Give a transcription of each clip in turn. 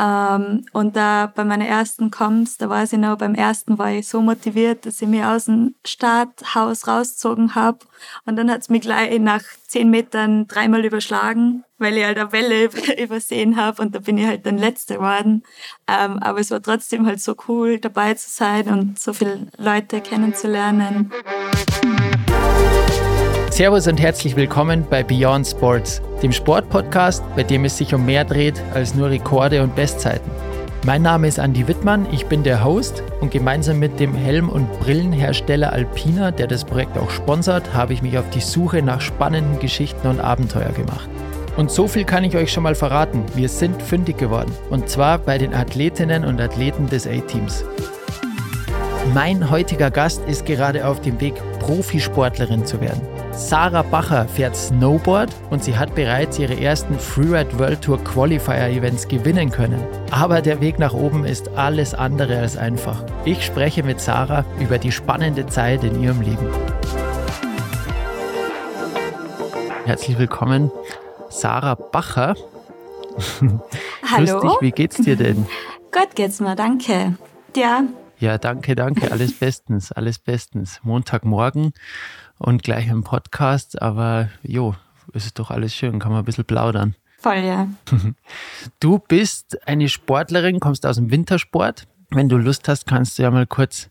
Ähm, und da bei meiner ersten Comms, da weiß ich noch, beim ersten war ich so motiviert, dass ich mich aus dem Starthaus rausgezogen habe. Und dann hat's mich gleich nach zehn Metern dreimal überschlagen, weil ich halt eine Welle übersehen habe und da bin ich halt dann Letzte geworden. Ähm, aber es war trotzdem halt so cool, dabei zu sein und so viele Leute kennenzulernen. Servus und herzlich willkommen bei Beyond Sports, dem Sportpodcast, bei dem es sich um mehr dreht als nur Rekorde und Bestzeiten. Mein Name ist Andy Wittmann, ich bin der Host und gemeinsam mit dem Helm- und Brillenhersteller Alpina, der das Projekt auch sponsert, habe ich mich auf die Suche nach spannenden Geschichten und Abenteuer gemacht. Und so viel kann ich euch schon mal verraten, wir sind fündig geworden. Und zwar bei den Athletinnen und Athleten des A-Teams. Mein heutiger Gast ist gerade auf dem Weg, Profisportlerin zu werden. Sarah Bacher fährt Snowboard und sie hat bereits ihre ersten Freeride World Tour Qualifier Events gewinnen können. Aber der Weg nach oben ist alles andere als einfach. Ich spreche mit Sarah über die spannende Zeit in ihrem Leben. Herzlich willkommen, Sarah Bacher. Hallo. Grüß dich, wie geht's dir denn? Gut geht's mir, danke. Ja. Ja, danke, danke. Alles bestens, alles bestens. Montagmorgen und gleich im Podcast, aber jo, ist doch alles schön, kann man ein bisschen plaudern. Voll, ja. Du bist eine Sportlerin, kommst aus dem Wintersport. Wenn du Lust hast, kannst du ja mal kurz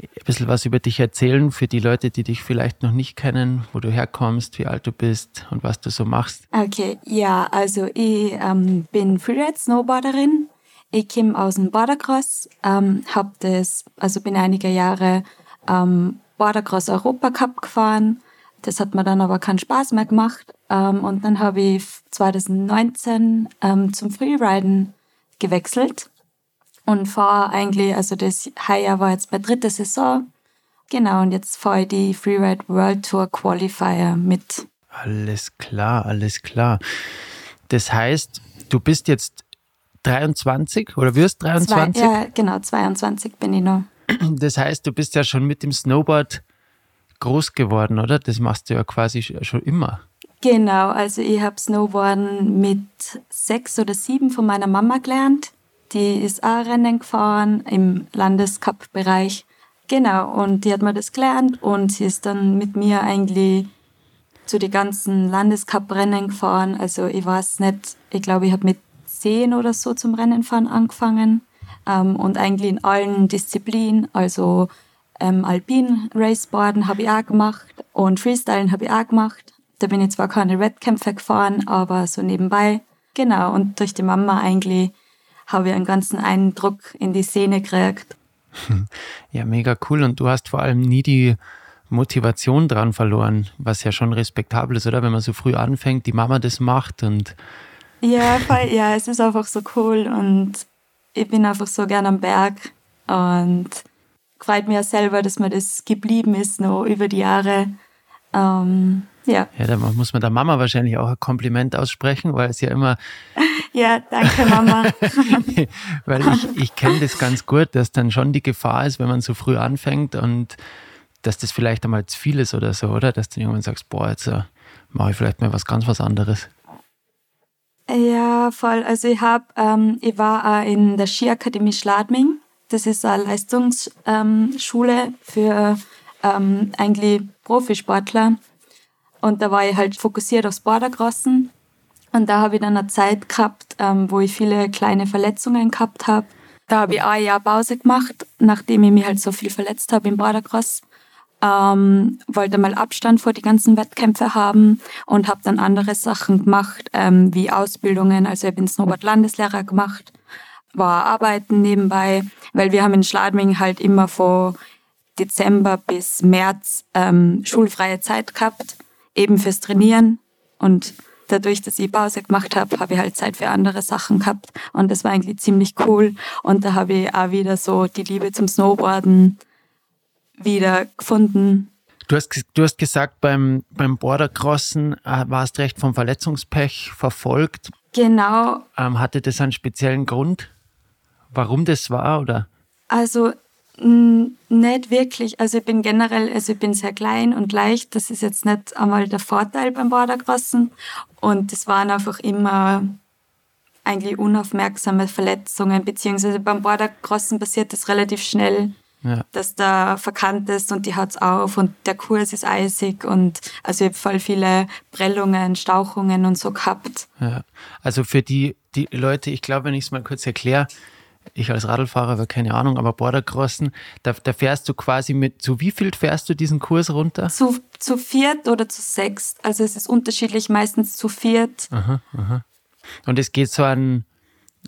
ein bisschen was über dich erzählen für die Leute, die dich vielleicht noch nicht kennen, wo du herkommst, wie alt du bist und was du so machst. Okay, ja, also ich ähm, bin Freeride-Snowboarderin. Ich komme aus dem Bordercross, ähm, hab das, also bin einige Jahre ähm, Bordercross Europacup gefahren. Das hat mir dann aber keinen Spaß mehr gemacht. Ähm, und dann habe ich 2019 ähm, zum Freeriden gewechselt und fahre eigentlich, also das Heuer war jetzt meine dritte Saison. Genau, und jetzt fahre ich die Freeride World Tour Qualifier mit. Alles klar, alles klar. Das heißt, du bist jetzt 23 oder wirst 23? Zwei, ja, genau, 22 bin ich noch. Das heißt, du bist ja schon mit dem Snowboard groß geworden, oder? Das machst du ja quasi schon immer. Genau, also ich habe Snowboarden mit sechs oder sieben von meiner Mama gelernt. Die ist auch Rennen gefahren im Landescup-Bereich. Genau, und die hat mir das gelernt und sie ist dann mit mir eigentlich zu den ganzen Landescup-Rennen gefahren. Also ich weiß nicht, ich glaube, ich habe mit zehn oder so zum Rennenfahren angefangen ähm, und eigentlich in allen Disziplinen, also ähm, Alpin Raceboarden habe ich auch gemacht und Freestylen habe ich auch gemacht. Da bin ich zwar keine Wettkämpfe gefahren, aber so nebenbei. Genau, und durch die Mama eigentlich habe ich einen ganzen Eindruck in die Szene gekriegt. Ja, mega cool. Und du hast vor allem nie die Motivation dran verloren, was ja schon respektabel ist, oder? Wenn man so früh anfängt, die Mama das macht und. Ja, voll, ja, es ist einfach so cool und ich bin einfach so gern am Berg und freut mir selber, dass mir das geblieben ist, noch über die Jahre. Ähm, ja. Ja, da muss man der Mama wahrscheinlich auch ein Kompliment aussprechen, weil es ja immer. ja, danke, Mama. weil ich, ich kenne das ganz gut, dass dann schon die Gefahr ist, wenn man so früh anfängt und dass das vielleicht einmal zu viel ist oder so, oder? Dass du irgendwann sagst, boah, jetzt uh, mache ich vielleicht mal was ganz was anderes. Ja, voll. Also ich habe, ähm, ich war auch in der Skiakademie Schladming. Das ist eine Leistungsschule ähm, für ähm, eigentlich Profisportler. Und da war ich halt fokussiert aufs Bordercrossen. Und da habe ich dann eine Zeit gehabt, ähm, wo ich viele kleine Verletzungen gehabt habe. Da habe ich ein Jahr Pause gemacht, nachdem ich mich halt so viel verletzt habe im Bordercross ähm, wollte mal Abstand vor die ganzen Wettkämpfe haben und habe dann andere Sachen gemacht, ähm, wie Ausbildungen. Also ich bin Snowboard-Landeslehrer gemacht, war arbeiten nebenbei, weil wir haben in Schladming halt immer von Dezember bis März ähm, schulfreie Zeit gehabt, eben fürs Trainieren. Und dadurch, dass ich Pause gemacht habe, habe ich halt Zeit für andere Sachen gehabt. Und das war eigentlich ziemlich cool. Und da habe ich auch wieder so die Liebe zum Snowboarden wieder gefunden. Du hast, du hast gesagt, beim, beim Bordercrossen äh, warst recht vom Verletzungspech verfolgt. Genau. Ähm, hatte das einen speziellen Grund, warum das war? Oder? Also nicht wirklich. Also ich bin generell, also ich bin sehr klein und leicht. Das ist jetzt nicht einmal der Vorteil beim Bordercrossen. Und es waren einfach immer eigentlich unaufmerksame Verletzungen, beziehungsweise beim Bordercrossen passiert das relativ schnell, ja. dass da verkannt ist und die hat's auf und der Kurs ist eisig und also ich habe voll viele Prellungen, Stauchungen und so gehabt. Ja. Also für die, die Leute, ich glaube, wenn ich es mal kurz erkläre, ich als Radlfahrer habe keine Ahnung, aber Bordercrossen, da, da, fährst du quasi mit, zu wie viel fährst du diesen Kurs runter? Zu, zu viert oder zu sechs. Also es ist unterschiedlich, meistens zu viert. Aha, aha. Und es geht so ein,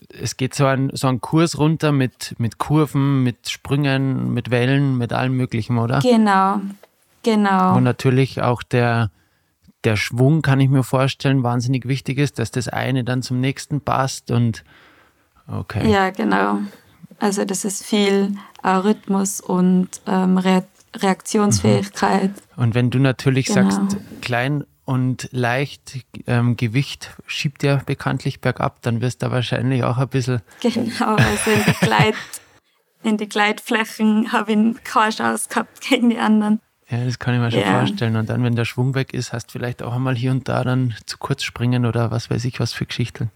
es geht so ein, so ein Kurs runter mit, mit Kurven, mit Sprüngen, mit Wellen, mit allem Möglichen, oder? Genau, genau. Und natürlich auch der, der Schwung, kann ich mir vorstellen, wahnsinnig wichtig ist, dass das eine dann zum nächsten passt und okay. Ja, genau. Also das ist viel äh, Rhythmus und ähm, Re Reaktionsfähigkeit. Mhm. Und wenn du natürlich genau. sagst, klein und leicht ähm, Gewicht schiebt ja bekanntlich bergab, dann wirst du wahrscheinlich auch ein bisschen. Genau, also in die, Gleit, in die Gleitflächen habe ich keine Chance gehabt gegen die anderen. Ja, das kann ich mir schon ja. vorstellen. Und dann, wenn der Schwung weg ist, hast du vielleicht auch einmal hier und da dann zu kurz springen oder was weiß ich, was für Geschichten.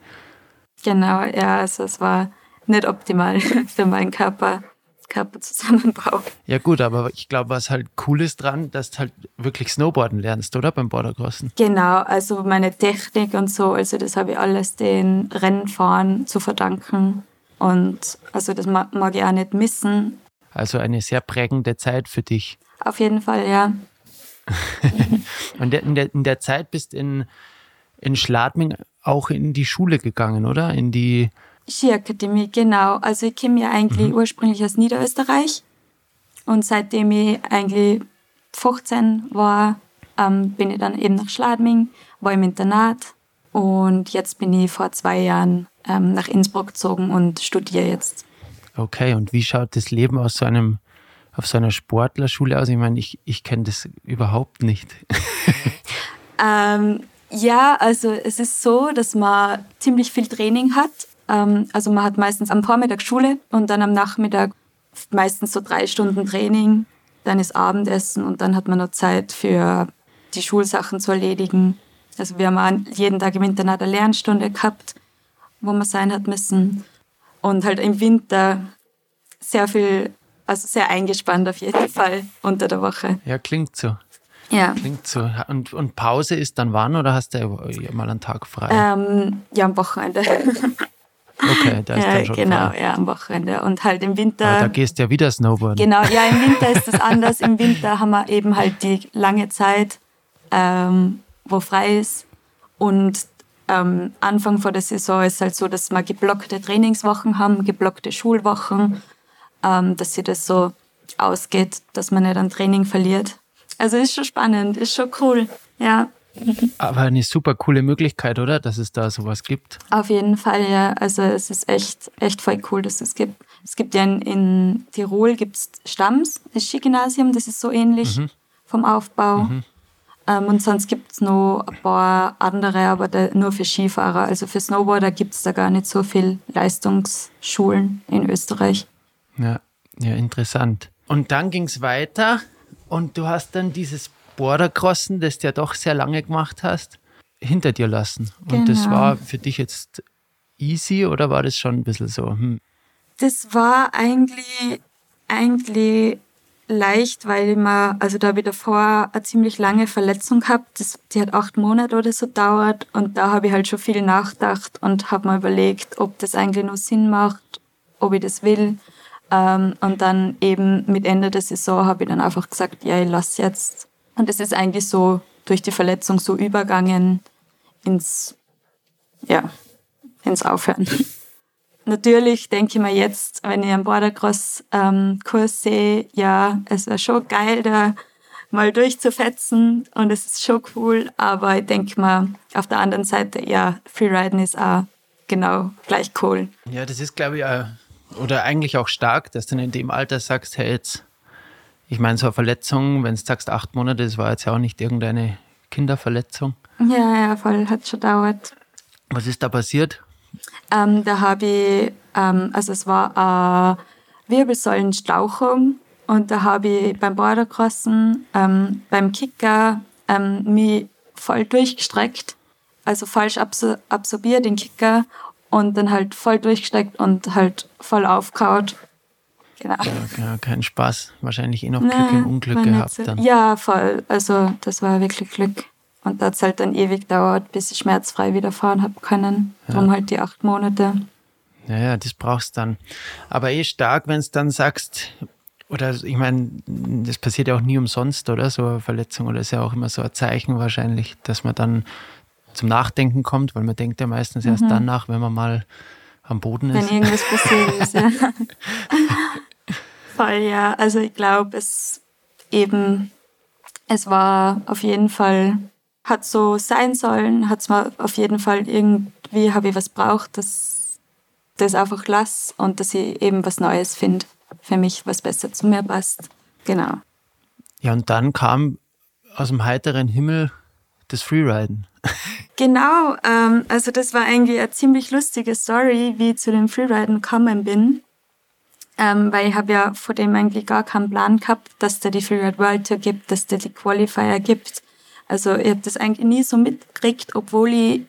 Genau, ja, also es war nicht optimal für meinen Körper. Körperzusammenbau. Ja gut, aber ich glaube, was halt cool ist dran, dass du halt wirklich Snowboarden lernst, oder beim Bordercrossen? Genau, also meine Technik und so, also das habe ich alles den Rennfahren zu verdanken. Und also das mag ich auch nicht missen. Also eine sehr prägende Zeit für dich. Auf jeden Fall, ja. und in der, in der Zeit bist in, in Schladming auch in die Schule gegangen, oder? In die Skiakademie, genau. Also ich komme ja eigentlich mhm. ursprünglich aus Niederösterreich und seitdem ich eigentlich 15 war, ähm, bin ich dann eben nach Schladming, war im Internat und jetzt bin ich vor zwei Jahren ähm, nach Innsbruck gezogen und studiere jetzt. Okay, und wie schaut das Leben aus so einem, auf so einer Sportlerschule aus? Ich meine, ich, ich kenne das überhaupt nicht. ähm, ja, also es ist so, dass man ziemlich viel Training hat also man hat meistens am Vormittag Schule und dann am Nachmittag meistens so drei Stunden Training, dann ist Abendessen und dann hat man noch Zeit für die Schulsachen zu erledigen. Also wir haben jeden Tag im Internat eine Lernstunde gehabt, wo man sein hat müssen. Und halt im Winter sehr viel, also sehr eingespannt auf jeden Fall unter der Woche. Ja, klingt so. Ja. Klingt so. Und, und Pause ist dann wann oder hast du mal einen Tag frei? Ähm, ja, am Wochenende. Okay, da ist dann schon Genau, frei. ja, am Wochenende. Und halt im Winter. Aber da gehst du ja wieder Snowboarden. Genau, ja, im Winter ist das anders. Im Winter haben wir eben halt die lange Zeit, ähm, wo frei ist. Und ähm, Anfang vor der Saison ist halt so, dass wir geblockte Trainingswochen haben, geblockte Schulwochen, ähm, dass sich das so ausgeht, dass man nicht an Training verliert. Also ist schon spannend, ist schon cool, ja. Aber eine super coole Möglichkeit, oder? Dass es da sowas gibt. Auf jeden Fall, ja. Also es ist echt, echt voll cool, dass es gibt. Es gibt ja in, in Tirol gibt's Stamms, das Skigymnasium, das ist so ähnlich mhm. vom Aufbau. Mhm. Ähm, und sonst gibt es noch ein paar andere, aber da, nur für Skifahrer. Also für Snowboarder gibt es da gar nicht so viel Leistungsschulen in Österreich. Ja, ja interessant. Und dann ging es weiter und du hast dann dieses Bordercrossen, das du ja doch sehr lange gemacht hast, hinter dir lassen. Genau. Und das genau. war für dich jetzt easy oder war das schon ein bisschen so? Hm? Das war eigentlich, eigentlich leicht, weil ich mir, also da habe ich davor eine ziemlich lange Verletzung gehabt. Das, die hat acht Monate oder so dauert und da habe ich halt schon viel nachgedacht und habe mir überlegt, ob das eigentlich nur Sinn macht, ob ich das will. Ähm, und dann eben mit Ende der Saison habe ich dann einfach gesagt, ja, ich lasse jetzt und es ist eigentlich so durch die Verletzung so übergangen ins, ja, ins Aufhören. Natürlich denke ich mir jetzt, wenn ich einen Bordercross-Kurs sehe, ja, es wäre schon geil, da mal durchzufetzen und es ist schon cool, aber ich denke mir auf der anderen Seite, ja, Freeriden ist auch genau gleich cool. Ja, das ist, glaube ich, auch, oder eigentlich auch stark, dass du in dem Alter sagst, hey, jetzt ich meine, so eine Verletzung, wenn du sagst acht Monate, das war jetzt ja auch nicht irgendeine Kinderverletzung. Ja, ja, voll, hat schon dauert. Was ist da passiert? Ähm, da habe ich, ähm, also es war eine Wirbelsäulenstauchung und da habe ich beim Bordercrossen, ähm, beim Kicker ähm, mich voll durchgestreckt, also falsch absor absorbiert den Kicker und dann halt voll durchgesteckt und halt voll aufgehaut. Genau. Ja, kein Spaß. Wahrscheinlich eh noch Glück im Unglück gehabt so. dann. Ja, voll. Also das war wirklich Glück. Und da hat es halt dann ewig gedauert, bis ich schmerzfrei wieder fahren habe können. Ja. Darum halt die acht Monate. Ja, ja, das brauchst dann. Aber eh stark, wenn es dann sagst, oder ich meine, das passiert ja auch nie umsonst, oder? So eine Verletzung, oder ist ja auch immer so ein Zeichen wahrscheinlich, dass man dann zum Nachdenken kommt, weil man denkt ja meistens mhm. erst dann nach, wenn man mal am Boden ist. Wenn irgendwas passiert ist, ja. Voll, ja. Also ich glaube, es eben, es war auf jeden Fall, hat so sein sollen, hat es mal auf jeden Fall irgendwie, habe ich was braucht, dass das einfach lass und dass ich eben was Neues finde für mich, was besser zu mir passt. Genau. Ja, und dann kam aus dem heiteren Himmel das Freeriden. Genau, ähm, also das war eigentlich eine ziemlich lustige Story, wie ich zu dem Freeriden gekommen bin. Ähm, weil ich habe ja vor dem eigentlich gar keinen Plan gehabt, dass da die Freeride World Tour gibt, dass da die Qualifier gibt. Also ich habe das eigentlich nie so mitgekriegt, obwohl ich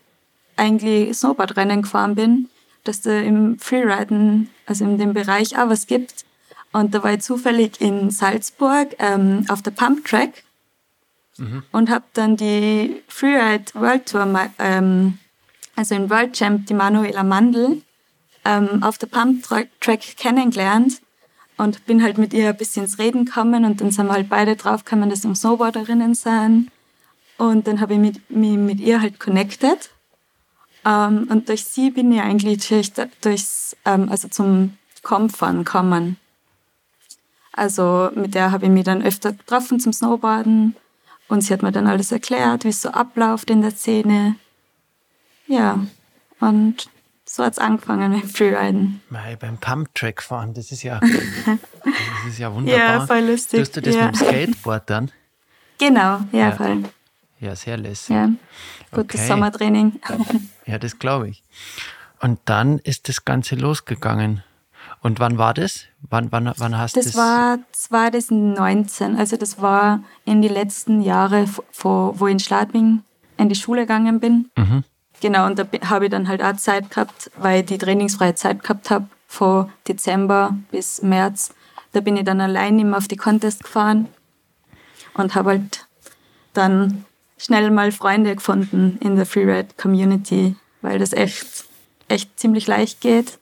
eigentlich Snowboardrennen gefahren bin, dass da im Freeriden, also in dem Bereich auch was gibt. Und da war ich zufällig in Salzburg ähm, auf der Pump Track mhm. und habe dann die Freeride World Tour, ähm, also in World Champ, die Manuela Mandel, ähm, auf der Pump Track kennengelernt und bin halt mit ihr ein bisschen ins Reden gekommen und dann sind wir halt beide draufgekommen, dass wir Snowboarderinnen sind. Und dann habe ich mich mit, mit ihr halt connected. Ähm, und durch sie bin ich eigentlich durch, durchs, ähm, also zum Kompfahren gekommen. Also mit der habe ich mich dann öfter getroffen zum Snowboarden. Und sie hat mir dann alles erklärt, wie es so abläuft in der Szene. Ja, und so hat es angefangen mit Freeriden. Mei, beim Pumptrack fahren, das ist ja, das ist ja wunderbar. Ja, voll lustig. Tust du das ja. mit dem Skateboard dann? Genau, ja, ja. voll. Ja, sehr lässig. Ja, gutes okay. Sommertraining. ja, das glaube ich. Und dann ist das Ganze losgegangen. Und wann war das? Wann, wann, wann hast du das? Das war 2019. Also das war in die letzten Jahre, wo ich in Schladming in die Schule gegangen bin. Mhm. Genau, und da habe ich dann halt auch Zeit gehabt, weil ich die trainingsfreie Zeit gehabt habe, von Dezember bis März. Da bin ich dann allein immer auf die Contest gefahren und habe halt dann schnell mal Freunde gefunden in der Freeride-Community, weil das echt, echt ziemlich leicht geht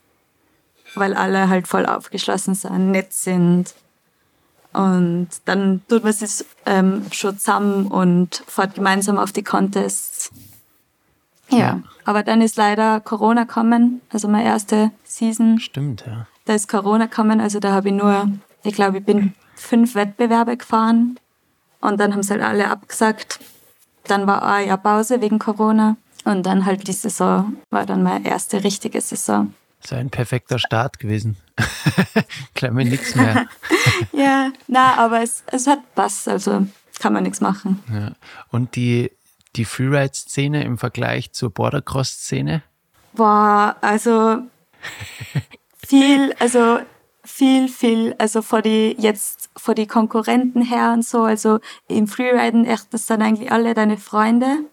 weil alle halt voll aufgeschlossen sind, nett sind. Und dann tut man sich ähm, schon zusammen und fährt gemeinsam auf die Contests. Ja. ja. aber dann ist leider Corona gekommen, also meine erste Season. Stimmt, ja. Da ist Corona gekommen, also da habe ich nur, ich glaube, ich bin fünf Wettbewerbe gefahren und dann haben sie halt alle abgesagt. Dann war ein Jahr Pause wegen Corona und dann halt die Saison war dann meine erste richtige Saison. So ein perfekter Start gewesen. Mir nichts mehr. ja, na, aber es, es hat Bass, also kann man nichts machen. Ja. Und die, die Freeride-Szene im Vergleich zur Bordercross-Szene? Boah, also viel, also viel, viel, also vor die jetzt vor die Konkurrenten her und so, also im Freeriden echt, das sind eigentlich alle deine Freunde.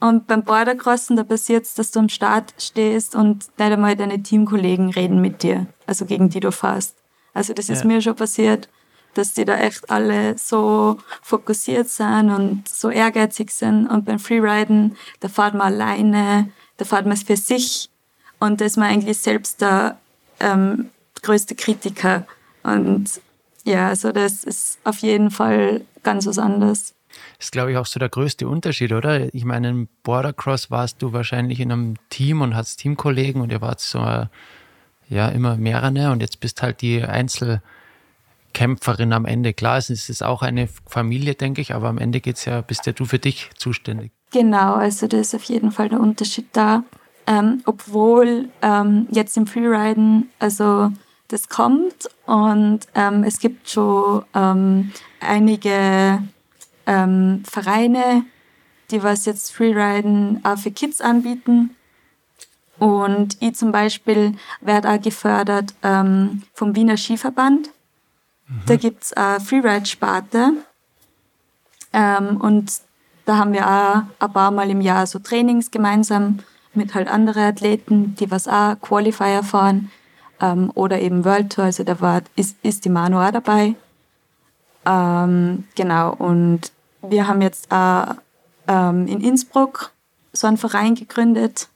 Und beim Bordercrossen, da passiert es, dass du am Start stehst und nicht einmal deine Teamkollegen reden mit dir, also gegen die du fährst. Also das ist ja. mir schon passiert, dass die da echt alle so fokussiert sind und so ehrgeizig sind. Und beim Freeriden, da fährt man alleine, da fährt man es für sich und da ist man eigentlich selbst der ähm, größte Kritiker. Und ja, also das ist auf jeden Fall ganz was anderes ist, glaube ich, auch so der größte Unterschied, oder? Ich meine, im Bordercross warst du wahrscheinlich in einem Team und hattest Teamkollegen und ihr wart so, ja, immer mehrere und jetzt bist halt die Einzelkämpferin am Ende. Klar, es ist auch eine Familie, denke ich, aber am Ende geht's ja, bist ja du für dich zuständig. Genau, also da ist auf jeden Fall der Unterschied da. Ähm, obwohl ähm, jetzt im Freeriden, also das kommt und ähm, es gibt schon ähm, einige ähm, Vereine, die was jetzt Freeriden auch für Kids anbieten. Und ich zum Beispiel werde auch gefördert ähm, vom Wiener Skiverband. Mhm. Da gibt es eine Freeride-Sparte. Ähm, und da haben wir auch ein paar Mal im Jahr so Trainings gemeinsam mit halt anderen Athleten, die was auch Qualifier fahren ähm, oder eben World Tour. Also da war, ist, ist die Manu auch dabei. Ähm, genau, und wir haben jetzt auch ähm, in Innsbruck so einen Verein gegründet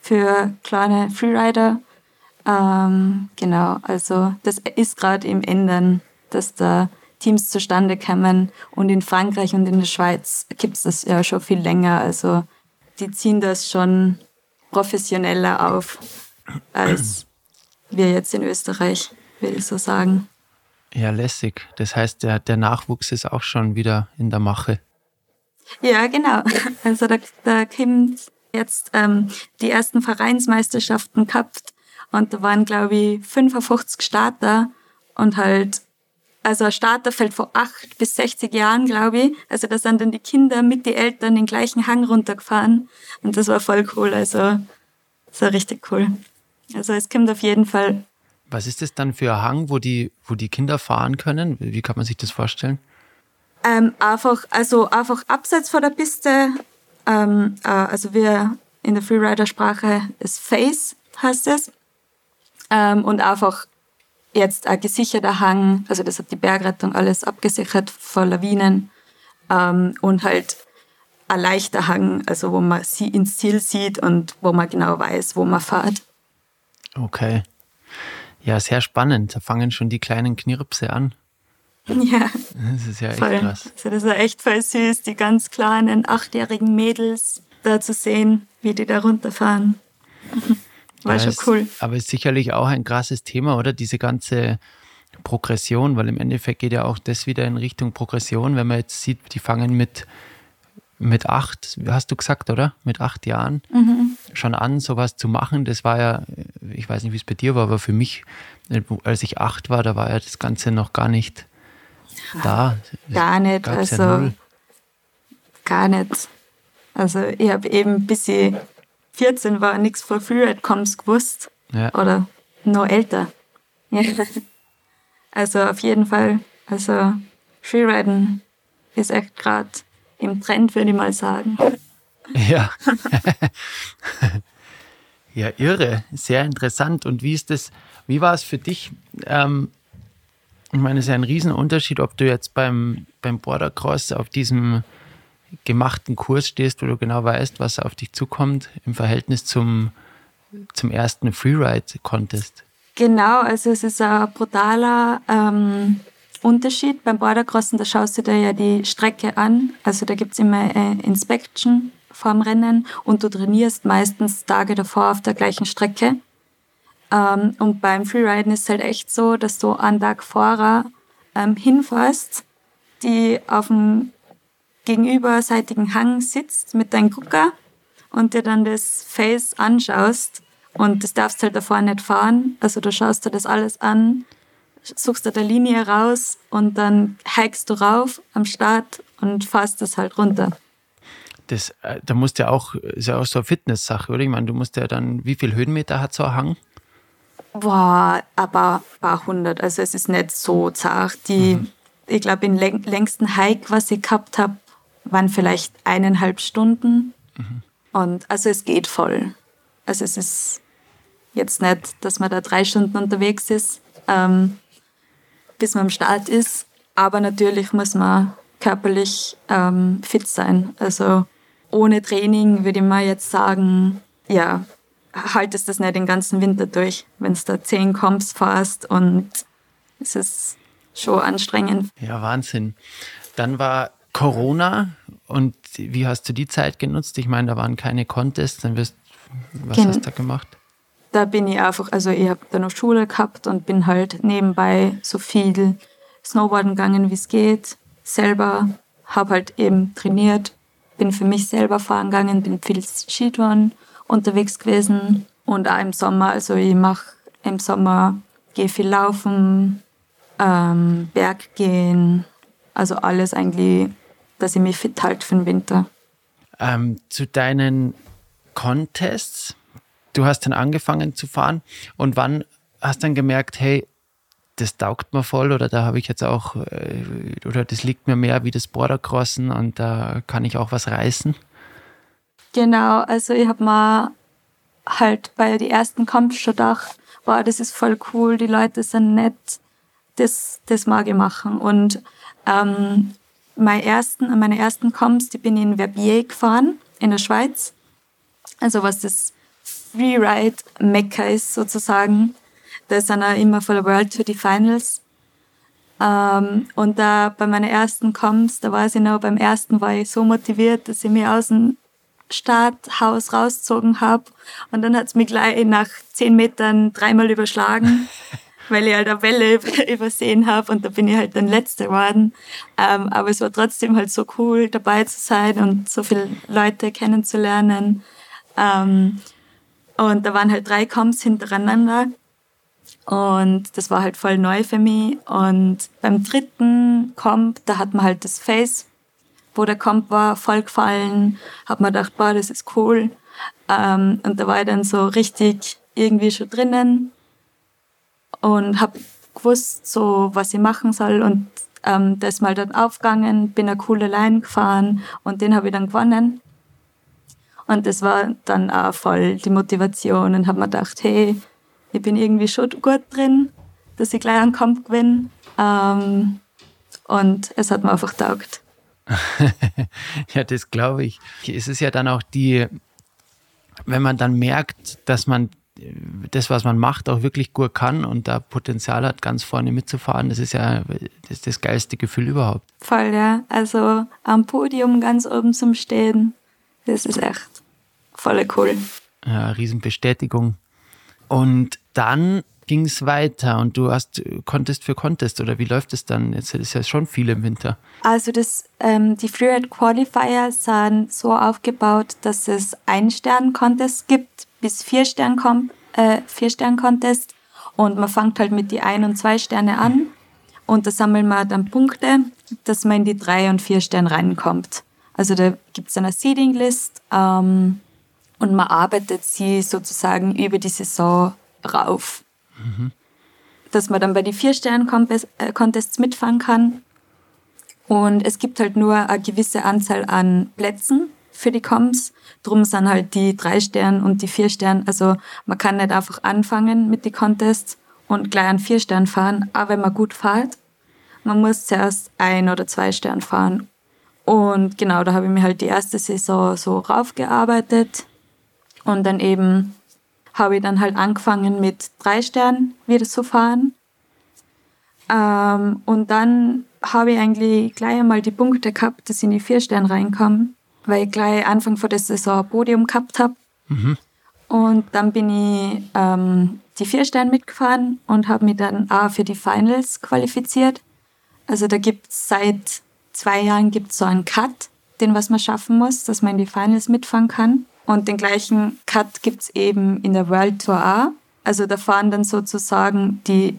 für kleine Freerider. Ähm, genau, also das ist gerade im Ändern, dass da Teams zustande kommen. Und in Frankreich und in der Schweiz gibt es das ja schon viel länger. Also die ziehen das schon professioneller auf als wir jetzt in Österreich, will ich so sagen. Ja, lässig. Das heißt, der, der Nachwuchs ist auch schon wieder in der Mache. Ja, genau. Also da, da kommt jetzt ähm, die ersten Vereinsmeisterschaften gehabt und da waren, glaube ich, 55 Starter und halt, also ein Starter fällt vor 8 bis 60 Jahren, glaube ich. Also da sind dann die Kinder mit den Eltern den gleichen Hang runtergefahren und das war voll cool. Also das war richtig cool. Also es kommt auf jeden Fall. Was ist das dann für ein Hang, wo die, wo die Kinder fahren können? Wie kann man sich das vorstellen? Ähm, einfach, also einfach abseits von der Piste, ähm, äh, also wir in der Freerider-Sprache ist Face, heißt es. Ähm, und einfach jetzt ein gesicherter Hang, also das hat die Bergrettung alles abgesichert vor Lawinen ähm, und halt ein leichter Hang, also wo man sie ins Ziel sieht und wo man genau weiß, wo man fährt. Okay. Ja, sehr spannend. Da fangen schon die kleinen Knirpse an. Ja. Das ist ja echt voll. krass. Also das ist ja echt voll süß, die ganz kleinen achtjährigen Mädels da zu sehen, wie die da runterfahren. War Ja, schon ist- cool. Aber ist sicherlich auch ein krasses Thema, oder? Diese ganze Progression, weil im Endeffekt geht ja auch das wieder in Richtung Progression, wenn man jetzt sieht, die fangen mit, mit acht, hast du gesagt, oder? Mit acht Jahren Mhm. Schon an, sowas zu machen. Das war ja, ich weiß nicht, wie es bei dir war, aber für mich, als ich acht war, da war ja das Ganze noch gar nicht da. Das Gar nicht, ja also null. gar nicht. Also ich habe eben bis ich 14 war nichts von Freeride-Coms gewusst Ja. oder noch älter. Ja. Also auf jeden Fall, also Freeriden ist echt gerade im Trend, würde ich mal sagen. Ja. ja, irre, sehr interessant. Und wie ist das, wie war es für dich? Ähm, ich meine, es ist ja ein Riesenunterschied, ob du jetzt beim, beim Border Cross auf diesem gemachten Kurs stehst, wo du genau weißt, was auf dich zukommt, im Verhältnis zum, zum ersten Freeride-Contest. Genau, also es ist ein brutaler ähm, Unterschied. Beim Bordercrossen, da schaust du dir ja die Strecke an. Also da gibt's immer äh, Inspection vorm Rennen und du trainierst meistens Tage davor auf der gleichen Strecke. Ähm, und beim Freeriden ist es halt echt so, dass du einen Tag vorher ähm, hinfährst, die auf dem gegenüberseitigen Hang sitzt mit deinem Gucker und dir dann das Face anschaust. Und das darfst halt davor nicht fahren. Also du schaust dir das alles an, suchst dir der Linie raus und dann hikest du rauf am Start und fährst das halt runter. Das, äh, da musst du ja auch, ist ja auch so eine Fitness-Sache, oder? Ich meine, du musst ja dann, wie viel Höhenmeter hat so ein Hang? Boah, aber ein paar hundert. Also es ist nicht so zart. Die, ich glaube, den läng längsten Hike, was ich gehabt habe, waren vielleicht eineinhalb Stunden. Und also es geht voll. Also es ist jetzt nicht, dass man da drei Stunden unterwegs ist, ähm, bis man am Start ist. Aber natürlich muss man körperlich ähm, fit sein. Also ohne Training würde ich mal jetzt sagen, ja, haltest das nicht den ganzen Winter durch, wenn du da zehn Comps fährst und es ist schon anstrengend. Ja, Wahnsinn. Dann war Corona und wie hast du die Zeit genutzt? Ich meine, da waren keine Contests, dann wirst, was Gen- hast du da gemacht? Da bin ich einfach, also ich habe da noch Schule gehabt und bin halt nebenbei so viel Snowboarden gegangen, wie es geht. Selber habe halt eben trainiert, bin für mich selber fahren gegangen, bin viel Skitouren unterwegs gewesen und auch im Sommer, also ich mache im Sommer, gehe viel laufen, ähm, Berg gehen, also alles eigentlich, dass ich mich fit halte für den Winter. Ähm, zu deinen Contests, du hast dann angefangen zu fahren und wann hast dann gemerkt, hey, das taugt mir voll oder da habe ich jetzt auch, äh, oder das liegt mir mehr wie das Bordercrossen und da kann ich auch was reißen? Genau, also ich habe mir halt bei den ersten Comps schon gedacht, wow, das ist voll cool, die Leute sind nett, das, das mag ich machen. Und ähm, meine ersten, meine ersten Comps, die bin ich in Verbier gefahren, in der Schweiz. Also was das Freeride-Mekka ist sozusagen. Da sind auch immer vor der World Tour die Finals. Ähm, und da bei meinen ersten Comps, da weiß ich noch, beim ersten war ich so motiviert, dass ich mich aus dem Starthaus rausgezogen habe. Und dann hat es mich gleich nach zehn Metern dreimal überschlagen, weil ich halt eine Welle übersehen habe und da bin ich halt dann Letzte geworden. Ähm, aber es war trotzdem halt so cool, dabei zu sein und so viele Leute kennenzulernen. Ähm, und da waren halt drei Comps hintereinander. Und das war halt voll neu für mich. Und beim dritten Comp, da hat man halt das Face, wo der Comp war, voll gefallen. Hat man gedacht, boah, das ist cool. Ähm, und da war ich dann so richtig irgendwie schon drinnen und habe gewusst, so was ich machen soll. Und ähm, da ist mal dann aufgegangen, bin eine coole Line gefahren und den habe ich dann gewonnen. Und das war dann auch voll die Motivation und habe mir gedacht, hey, ich bin irgendwie schon gut drin, dass ich gleich einen Kampf gewinne. Ähm, und es hat mir einfach taugt. ja, das glaube ich. Es ist ja dann auch die, wenn man dann merkt, dass man das, was man macht, auch wirklich gut kann und da Potenzial hat, ganz vorne mitzufahren, das ist ja das, das geilste Gefühl überhaupt. Voll, ja. Also am Podium ganz oben zum Stehen, das ist echt voll cool. Ja, Riesenbestätigung. Und dann ging es weiter und du hast Contest für Contest oder wie läuft es dann? Jetzt ist ja schon viel im Winter. Also das, ähm, die Freeride Qualifier sind so aufgebaut, dass es ein Stern Contest gibt bis vier Stern äh, vier Stern Contest und man fängt halt mit die ein und zwei Sterne an und da sammeln wir dann Punkte, dass man in die drei und vier Sterne reinkommt. Also da gibt es eine Seeding List ähm, und man arbeitet sie sozusagen über die Saison rauf. Mhm. Dass man dann bei den Vier-Stern-Contests äh, mitfahren kann. Und es gibt halt nur eine gewisse Anzahl an Plätzen für die Comps. Drum sind halt die drei Stern und die vier Stern. Also man kann nicht einfach anfangen mit den Contests und gleich an vier Stern fahren, aber wenn man gut fährt, man muss zuerst ein oder zwei Stern fahren. Und genau, da habe ich mir halt die erste Saison so raufgearbeitet. Und dann eben habe ich dann halt angefangen mit drei Sternen wieder zu fahren. Ähm, und dann habe ich eigentlich gleich einmal die Punkte gehabt, dass ich in die vier Sterne reinkam, weil ich gleich Anfang von der Saison ein Podium gehabt habe. Mhm. Und dann bin ich ähm, die vier Sterne mitgefahren und habe mich dann auch für die Finals qualifiziert. Also da gibt es seit zwei Jahren gibt's so einen Cut, den was man schaffen muss, dass man in die Finals mitfahren kann. Und den gleichen Cut gibt es eben in der World Tour auch. Also da fahren dann sozusagen die,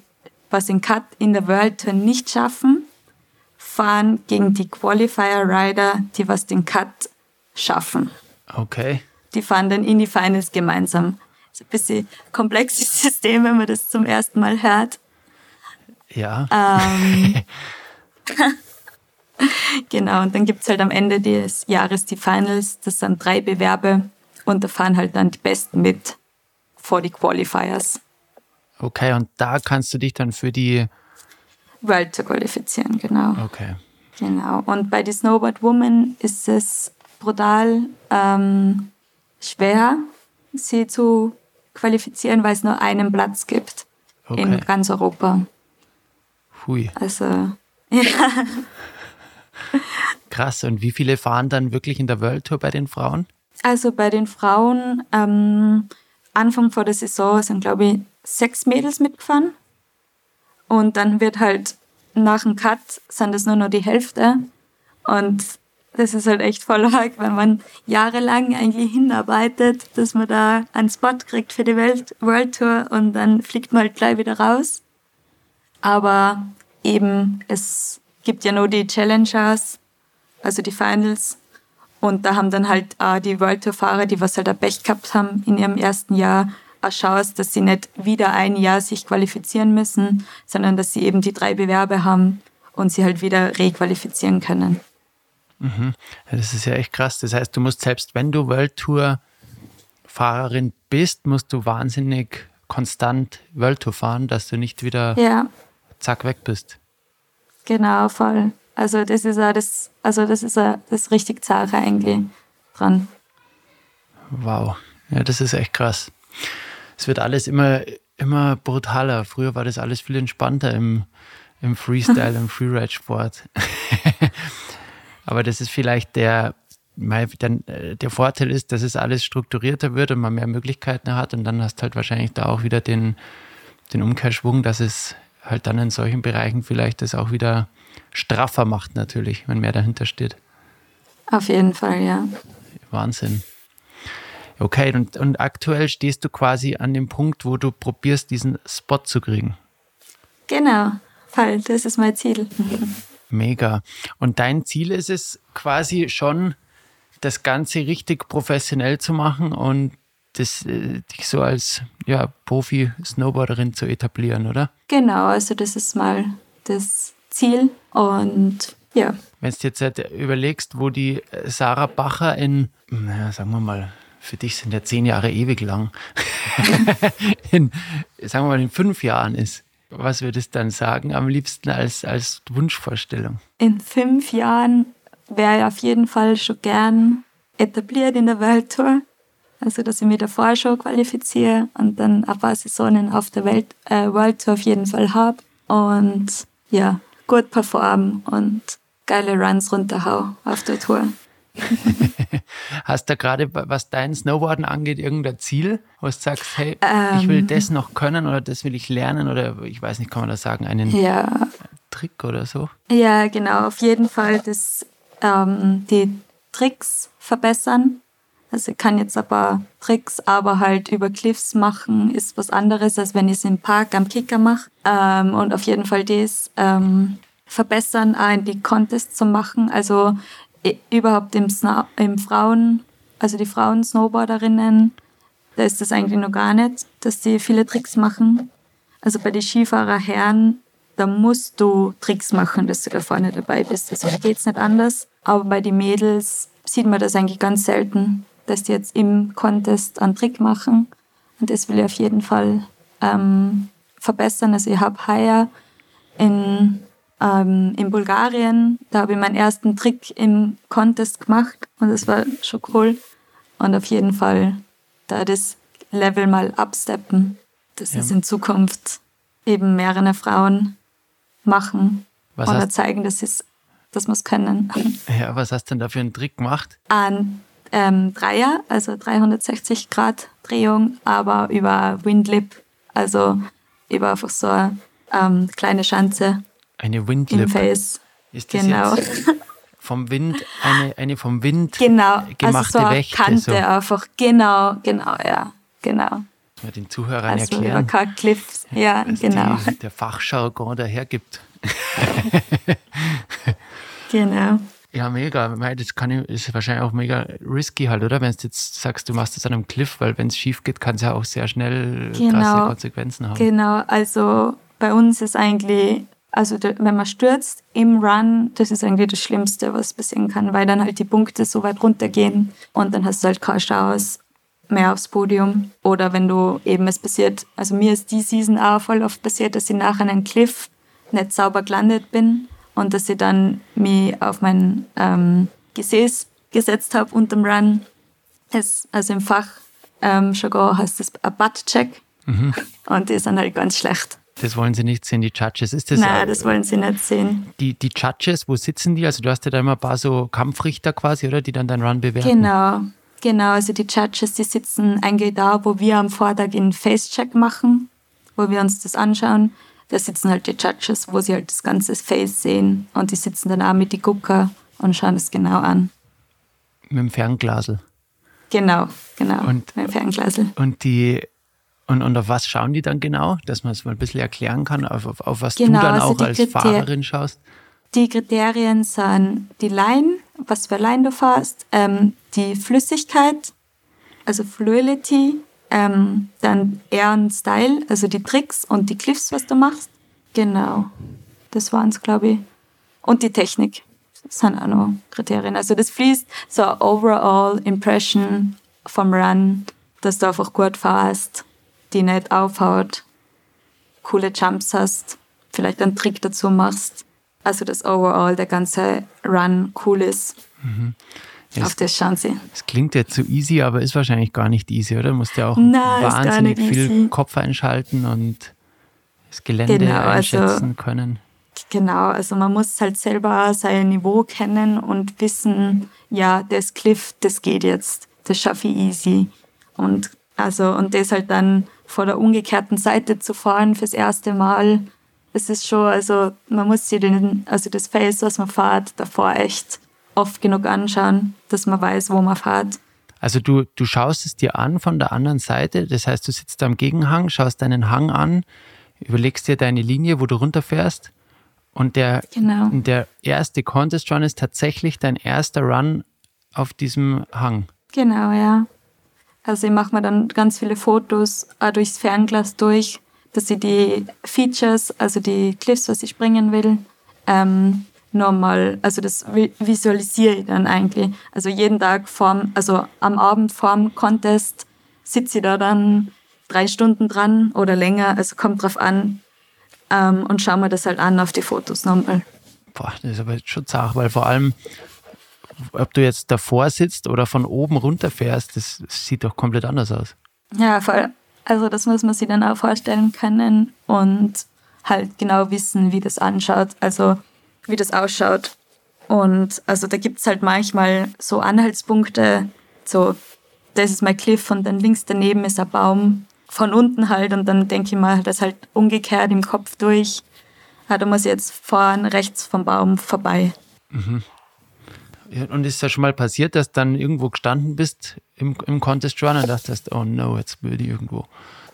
was den Cut in der World Tour nicht schaffen, fahren gegen die Qualifier Rider, die was den Cut schaffen. Okay. Die fahren dann in die Finals gemeinsam. Das ist ein bisschen komplexes System, wenn man das zum ersten Mal hört. Ja. Ähm, genau, und dann gibt es halt am Ende des Jahres die Finals. Das sind drei Bewerbe und da fahren halt dann die Besten mit vor die Qualifiers. Okay, und da kannst du dich dann für die World zu qualifizieren, genau. Okay. Genau. Und bei die Snowboard Woman ist es brutal ähm, schwer, sie zu qualifizieren, weil es nur einen Platz gibt okay. in ganz Europa. Hui. Also, ja. Krass. Und wie viele fahren dann wirklich in der World Tour bei den Frauen? Also bei den Frauen, ähm, Anfang vor der Saison sind, glaube ich, sechs Mädels mitgefahren. Und dann wird halt nach dem Cut sind es nur noch die Hälfte. Und das ist halt echt voll arg, wenn man jahrelang eigentlich hinarbeitet, dass man da einen Spot kriegt für die Welt World Tour und dann fliegt man halt gleich wieder raus. Aber eben, es gibt ja nur die Challengers, also die Finals. Und da haben dann halt äh, die World Tour-Fahrer, die was halt ein Pech gehabt haben in ihrem ersten Jahr, eine Chance, dass sie nicht wieder ein Jahr sich qualifizieren müssen, sondern dass sie eben die drei Bewerbe haben und sie halt wieder requalifizieren können. Mhm. Das ist ja echt krass. Das heißt, du musst selbst, wenn du World Tour Fahrerin bist, musst du wahnsinnig konstant World Tour fahren, dass du nicht wieder Ja, zack weg bist. genau, voll. Also das ist auch das, also das ist auch das richtig Sache eigentlich dran. Wow. Ja, das ist echt krass. Es wird alles immer, immer brutaler. Früher war das alles viel entspannter im, im Freestyle, im Freeride-Sport. Aber das ist vielleicht der, äh, der Vorteil ist, dass es alles strukturierter wird und man mehr Möglichkeiten hat und dann hast halt wahrscheinlich da auch wieder den, den Umkehrschwung, dass es halt dann in solchen Bereichen vielleicht das auch wieder straffer macht natürlich, wenn mehr dahinter steht. Auf jeden Fall, ja. Wahnsinn. Okay, und, und aktuell stehst du quasi an dem Punkt, wo du probierst, diesen Spot zu kriegen. Genau, voll, das ist mein Ziel. Mega. Und dein Ziel ist es quasi schon, das Ganze richtig professionell zu machen und das, äh, dich so als ja, Profi-Snowboarderin zu etablieren, oder? Genau, also das ist mal das Ziel und ja, Wenn du jetzt halt überlegst, wo die äh, Sarah Bacher in, naja, sagen wir mal, für dich sind ja zehn Jahre ewig lang, in, sagen wir mal, in fünf Jahren ist, was würdest du dann sagen, am liebsten als, als Wunschvorstellung? in fünf Jahren wäre ich auf jeden Fall schon gern etabliert in der Welttour. Also, dass ich mich davor schon qualifiziere und dann ein paar Saisonen auf der Welt, äh, World Tour auf jeden Fall habe. Und ja, gut performen und geile Runs runterhau auf der Tour. Hast du gerade, was dein Snowboarden angeht, irgendein Ziel, wo du sagst, hey, ich will das noch können oder das will ich lernen oder ich weiß nicht, kann man das sagen, einen Ja, Trick oder so? Ja, genau, auf jeden Fall das, ähm, die Tricks verbessern. Also ich kann jetzt ein paar Tricks, aber halt über Cliffs machen, ist was anderes, als wenn ich es im Park am Kicker mache. Ähm, und auf jeden Fall das ähm, verbessern, auch in die Contests zu machen. Also überhaupt im, im Frauen, also die Frauen-Snowboarderinnen, da ist das eigentlich noch gar nicht, dass die viele Tricks machen. Also bei den Skifahrerherren, da musst du Tricks machen, dass du da vorne dabei bist. Also da geht's nicht anders. Aber bei den Mädels sieht man das eigentlich ganz selten, dass die jetzt im Contest einen Trick machen. Und das will ich auf jeden Fall ähm, verbessern. Also ich habe heuer in, ähm, in Bulgarien, da habe ich meinen ersten Trick im Contest gemacht und das war schon cool. Und auf jeden Fall da das Level mal absteppen, dass Ja. es in Zukunft eben mehrere Frauen machen Was oder hast, zeigen, dass, dass wir es können. ja, was hast du denn da für einen Trick gemacht? Ein ähm, Dreier, also 360 Grad Drehung, aber über Windlip, also über einfach so eine ähm, kleine Schanze Eine im Windlip. Face. Ist das Genau. jetzt vom Wind, eine, eine vom Wind Genau, gemachte also so eine Wächte? Kante so. einfach. Genau, genau, ja, genau. Man den Zuhörern Also über erklären, keine Cliffs, ja, was genau, die, der Fachjargon dahergibt. genau. Ja, mega. Das kann ich, ist wahrscheinlich auch mega risky halt, oder? Wenn du jetzt sagst, du machst das an einem Cliff, weil wenn es schief geht, kann es ja auch sehr schnell krasse Genau. Konsequenzen haben. Genau, also bei uns ist eigentlich, also wenn man stürzt im Run, das ist eigentlich das Schlimmste, was passieren kann, weil dann halt die Punkte so weit runtergehen und dann hast du halt keine Chance mehr aufs Podium. Oder wenn du eben es passiert, also mir ist die Season auch voll oft passiert, dass ich nach einem Cliff nicht sauber gelandet bin und dass ich dann mich auf mein ähm, Gesäß gesetzt habe unterm Run. Es, also im Fach ähm, Jargon heißt das ein Butt-Check. Und die sind halt ganz schlecht. Das wollen sie nicht sehen, die Judges. Ist das, Nein, das wollen sie nicht sehen. die, die Judges, wo sitzen die? Also du hast ja da immer ein paar so Kampfrichter quasi, oder? Die dann deinen Run bewerten. Genau, genau. Also die Judges, die sitzen eigentlich da, wo wir am Vortag einen Face-Check machen, wo wir uns das anschauen. Da sitzen halt die Judges, wo sie halt das ganze Face sehen. Und die sitzen dann auch mit die Gucker und schauen es genau an. Mit dem Fernglasel. Genau, genau. Und- mit dem Fernglasel. Und die und, und auf was schauen die dann genau? Dass man es mal ein bisschen erklären kann, auf, auf, auf was Genau, du dann also auch als Kriter- Fahrerin schaust. Die Kriterien sind die Line, was für Line du fährst, ähm, die Flüssigkeit, also Fluidity, ähm, dann Air und Style, also die Tricks und die Cliffs, was du machst. Genau, das waren es, glaube ich. Und die Technik, das sind auch noch Kriterien. Also das fließt so eine Overall Impression vom Run, dass du einfach gut fährst, die nicht aufhaut, coole Jumps hast, vielleicht einen Trick dazu machst. Also dass overall der ganze Run cool ist. Mhm. Ja, Auf das schauen sie. Es klingt jetzt so easy, aber ist wahrscheinlich gar nicht easy, oder? Du musst ja auch Nein, wahnsinnig viel easy. Kopf einschalten und das Gelände genau, also einschätzen also, können. Genau, also man muss halt selber sein Niveau kennen und wissen, ja, das Cliff, das geht jetzt, das schaffe ich easy. Und also, und das halt dann vor der umgekehrten Seite zu fahren fürs erste Mal, das ist schon, also man muss sich den, also das Face, was man fährt, davor echt oft genug anschauen, dass man weiß, wo man fährt. Also du, du schaust es dir an von der anderen Seite, das heißt, du sitzt am Gegenhang, schaust deinen Hang an, überlegst dir deine Linie, wo du runterfährst und der, genau. der erste Contest Run ist tatsächlich dein erster Run auf diesem Hang. Genau, ja. Also ich mache mir dann ganz viele Fotos auch durchs Fernglas durch, dass ich die Features, also die Cliffs, was ich springen will, ähm, nochmal, also das visualisiere ich dann eigentlich. Also jeden Tag vorm, also am Abend vorm Contest sitze ich da dann drei Stunden dran oder länger, also kommt drauf an ähm, und schaue mir das halt an auf die Fotos nochmal. Boah, das ist aber schon zart, weil vor allem, ob du jetzt davor sitzt oder von oben runterfährst, das sieht doch komplett anders aus. Ja, voll. Also das muss man sich dann auch vorstellen können und halt genau wissen, wie das anschaut. Also wie das ausschaut. Und also da gibt es halt manchmal so Anhaltspunkte, so das ist mein Cliff und dann links daneben ist ein Baum von unten halt und dann denke ich mal, das halt umgekehrt im Kopf durch. Ja, da muss ich jetzt vorn rechts vom Baum vorbei. Mhm. Und ist ja schon mal passiert, dass dann irgendwo gestanden bist im, im Contest Run und dachtest, oh no, jetzt würde ich irgendwo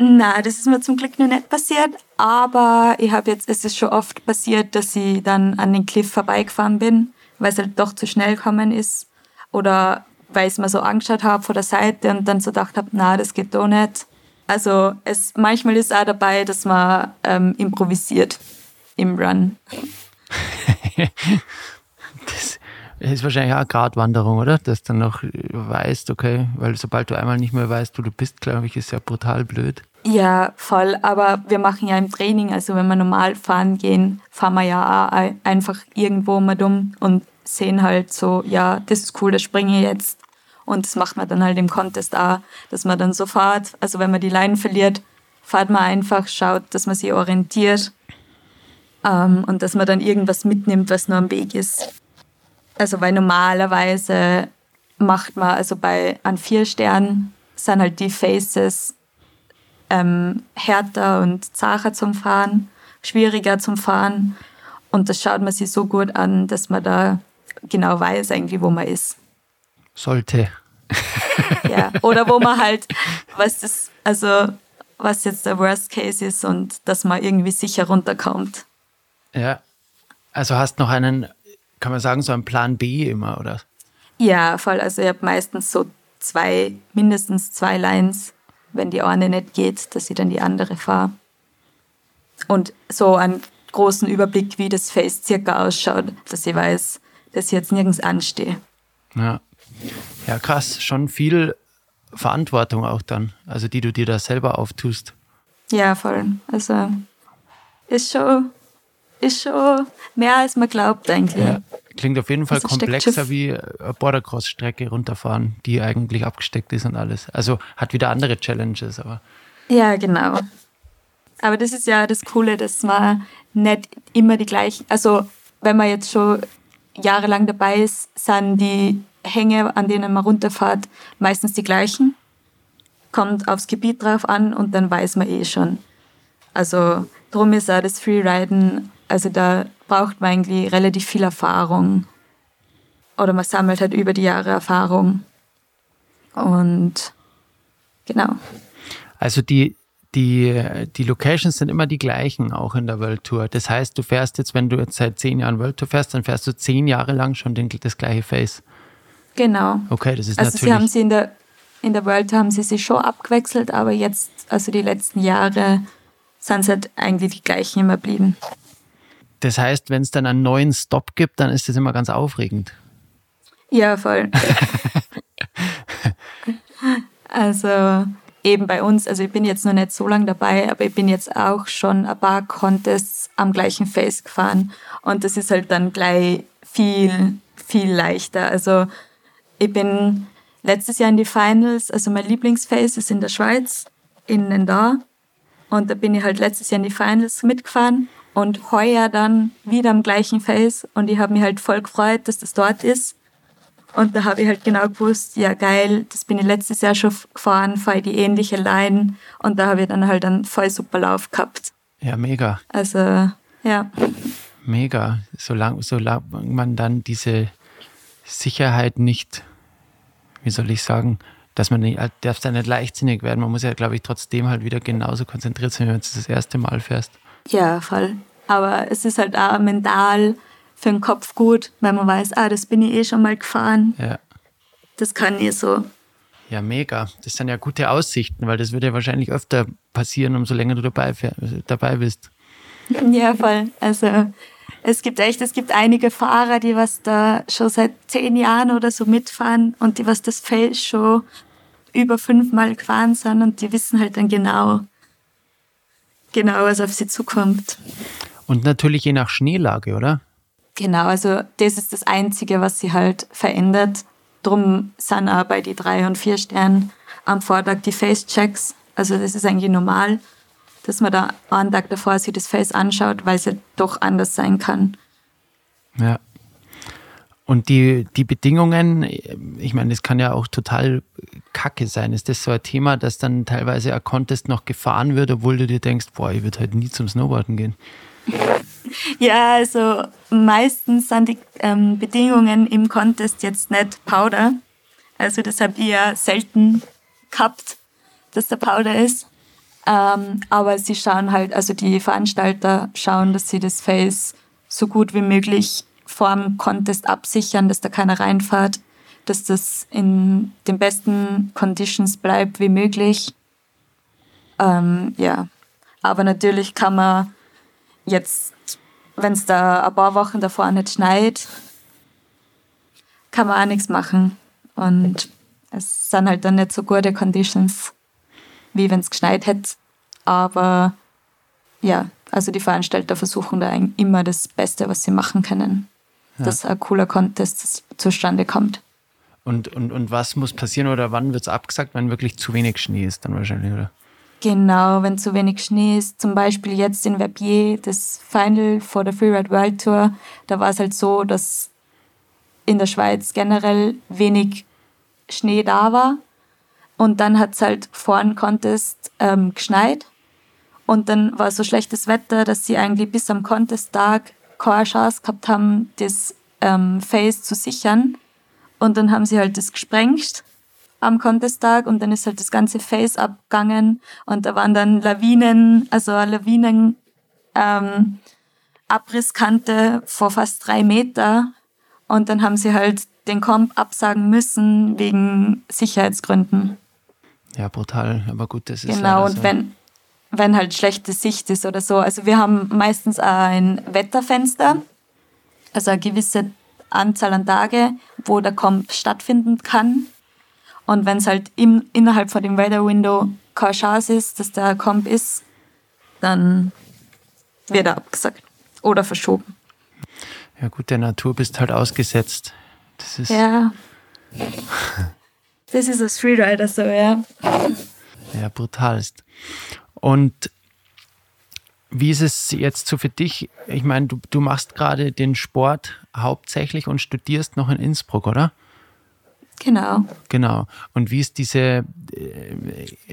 na, das ist mir zum Glück noch nicht passiert, aber ich habe jetzt, es ist schon oft passiert, dass ich dann an den Cliff vorbeigefahren bin, weil es halt doch zu schnell gekommen ist oder weil ich es mir so angeschaut habe von der Seite und dann so gedacht habe, na, das geht doch nicht. Also es, manchmal ist auch dabei, dass man ähm, improvisiert im Run. das ist wahrscheinlich auch eine Gratwanderung, oder? Dass du dann noch weißt, okay, weil sobald du einmal nicht mehr weißt, wo du bist, glaube ich, ist ja brutal blöd. Ja, voll. Aber wir machen ja im Training, also wenn wir normal fahren gehen, fahren wir ja auch einfach irgendwo mal dumm und sehen halt so, ja, das ist cool, das springe ich jetzt. Und das macht man dann halt im Contest auch, dass man dann so fährt. Also wenn man die Leinen verliert, fährt man einfach, schaut, dass man sich orientiert ähm, und dass man dann irgendwas mitnimmt, was nur am Weg ist. Also weil normalerweise macht man, also bei an vier Sternen sind halt die Faces ähm, härter und zacher zum Fahren, schwieriger zum Fahren. Und das schaut man sich so gut an, dass man da genau weiß eigentlich, wo man ist. Sollte. ja, oder wo man halt, was das, also was jetzt der Worst Case ist und dass man irgendwie sicher runterkommt. Ja, also hast noch einen, kann man sagen, so einen Plan B immer, oder? Ja, voll. Also ich habe meistens so zwei, mindestens zwei Lines wenn die eine nicht geht, dass ich dann die andere fahre. Und so einen großen Überblick, wie das Face circa ausschaut, dass ich weiß, dass ich jetzt nirgends anstehe. Ja. ja, krass, schon viel Verantwortung auch dann, also die du dir da selber auftust. Ja, voll. Also ist schon, ist schon mehr als man glaubt eigentlich. Ja. Klingt auf jeden Fall also komplexer wie eine Bordercross-Strecke runterfahren, die eigentlich abgesteckt ist und alles. Also hat wieder andere Challenges, aber. Ja, genau. Aber das ist ja das Coole, dass man nicht immer die gleichen, also wenn man jetzt schon jahrelang dabei ist, sind die Hänge, an denen man runterfährt, meistens die gleichen. Kommt aufs Gebiet drauf an und dann weiß man eh schon. Also drum ist auch das Freeriden, also da braucht man eigentlich relativ viel Erfahrung. Oder man sammelt halt über die Jahre Erfahrung. Und genau. Also die, die, die Locations sind immer die gleichen, auch in der World Tour. Das heißt, du fährst jetzt, wenn du jetzt seit zehn Jahren World Tour fährst, dann fährst du zehn Jahre lang schon den, das gleiche Face. Genau. Okay, das ist also natürlich. Sie haben sie in der, in der World Tour haben sie sich schon abgewechselt, aber jetzt, also die letzten Jahre, sind es halt eigentlich die gleichen immer blieben. Das heißt, wenn es dann einen neuen Stop gibt, dann ist das immer ganz aufregend. Ja, voll. Also eben bei uns, also ich bin jetzt noch nicht so lange dabei, aber ich bin jetzt auch schon ein paar Contests am gleichen Face gefahren und das ist halt dann gleich viel, viel leichter. Also ich bin letztes Jahr in die Finals, also mein Lieblingsface ist in der Schweiz, in Nendar und da bin ich halt letztes Jahr in die Finals mitgefahren und heuer dann wieder am gleichen Face und ich habe mich halt voll gefreut, dass das dort ist und da habe ich halt genau gewusst, ja geil, das bin ich letztes Jahr schon gefahren, fahre ich die ähnliche Line und da habe ich dann halt einen voll super Lauf gehabt. Ja, mega. Also, ja. Mega. Solange, solange man dann diese Sicherheit nicht, wie soll ich sagen, dass man nicht, darf da nicht leichtsinnig werden. Man muss ja, glaube ich, trotzdem halt wieder genauso konzentriert sein, wenn du das erste Mal fährst. Ja, voll. Aber es ist halt auch mental für den Kopf gut, weil man weiß, ah, das bin ich eh schon mal gefahren. Ja. Das kann ich so. Ja, mega. Das sind ja gute Aussichten, weil das würde ja wahrscheinlich öfter passieren, umso länger du dabei, dabei bist. Ja, voll. Also es gibt echt, es gibt einige Fahrer, die was da schon seit zehn Jahren oder so mitfahren und die was das Feld schon über fünfmal gefahren sind und die wissen halt dann genau, genau, was auf sie zukommt. Und natürlich je nach Schneelage, oder? Genau, also das ist das Einzige, was sie halt verändert. Drum sind auch bei die drei und vier Sternen am Vortag die Face-Checks. Also das ist eigentlich normal, dass man da einen Tag davor sich das Face anschaut, weil es ja doch anders sein kann. Ja. Und die, die Bedingungen, ich meine, das kann ja auch total kacke sein. Ist das so ein Thema, dass dann teilweise ein Contest noch gefahren wird, obwohl du dir denkst, boah, ich würde halt nie zum Snowboarden gehen? Ja, also meistens sind die ähm, Bedingungen im Contest jetzt nicht Powder. Also das habe ich ja selten gehabt, dass der Powder ist. Ähm, aber sie schauen halt, also die Veranstalter schauen, dass sie das Face so gut wie möglich vor dem Contest absichern, dass da keiner reinfährt, dass das in den besten Conditions bleibt wie möglich. Ähm, ja, aber natürlich kann man jetzt wenn es da ein paar Wochen davor nicht schneit, kann man auch nichts machen. Und es sind halt dann nicht so gute Conditions, wie wenn es geschneit hätte. Aber ja, also die Veranstalter versuchen da immer das Beste, was sie machen können, ja. dass ein cooler Contest zustande kommt. Und, und, und was muss passieren oder wann wird es abgesagt, wenn wirklich zu wenig Schnee ist dann wahrscheinlich, oder? Genau, wenn zu wenig Schnee ist. Zum Beispiel jetzt in Verbier, das Final vor der Freeride World Tour, da war es halt so, dass in der Schweiz generell wenig Schnee da war. Und dann hat es halt vor dem Contest ähm, geschneit. Und dann war so schlechtes Wetter, dass sie eigentlich bis am Contest-Tag keine Chance gehabt haben, das ähm, Face zu sichern. Und dann haben sie halt das gesprengt am Contest-Tag und dann ist halt das ganze Face abgegangen und da waren dann Lawinen, also Lawinen, ähm, Abrisskante vor fast drei Meter und dann haben sie halt den Comp absagen müssen wegen Sicherheitsgründen. Ja, brutal, aber gut, das ist Genau, und so. wenn, wenn halt schlechte Sicht ist oder so. Also wir haben meistens ein Wetterfenster, also eine gewisse Anzahl an Tage, wo der Comp stattfinden kann. Und wenn es halt im, innerhalb von dem Weather Window keine Chance ist, dass der Comp ist, dann wird er abgesagt oder verschoben. Ja gut, der Natur bist halt ausgesetzt. Das ist ja. Das ist als Freerider so, ja. Ja, brutalst. Und wie ist es jetzt so für dich? Ich meine, du, du machst gerade den Sport hauptsächlich und studierst noch in Innsbruck, oder? Genau. Genau. Und wie ist diese, äh,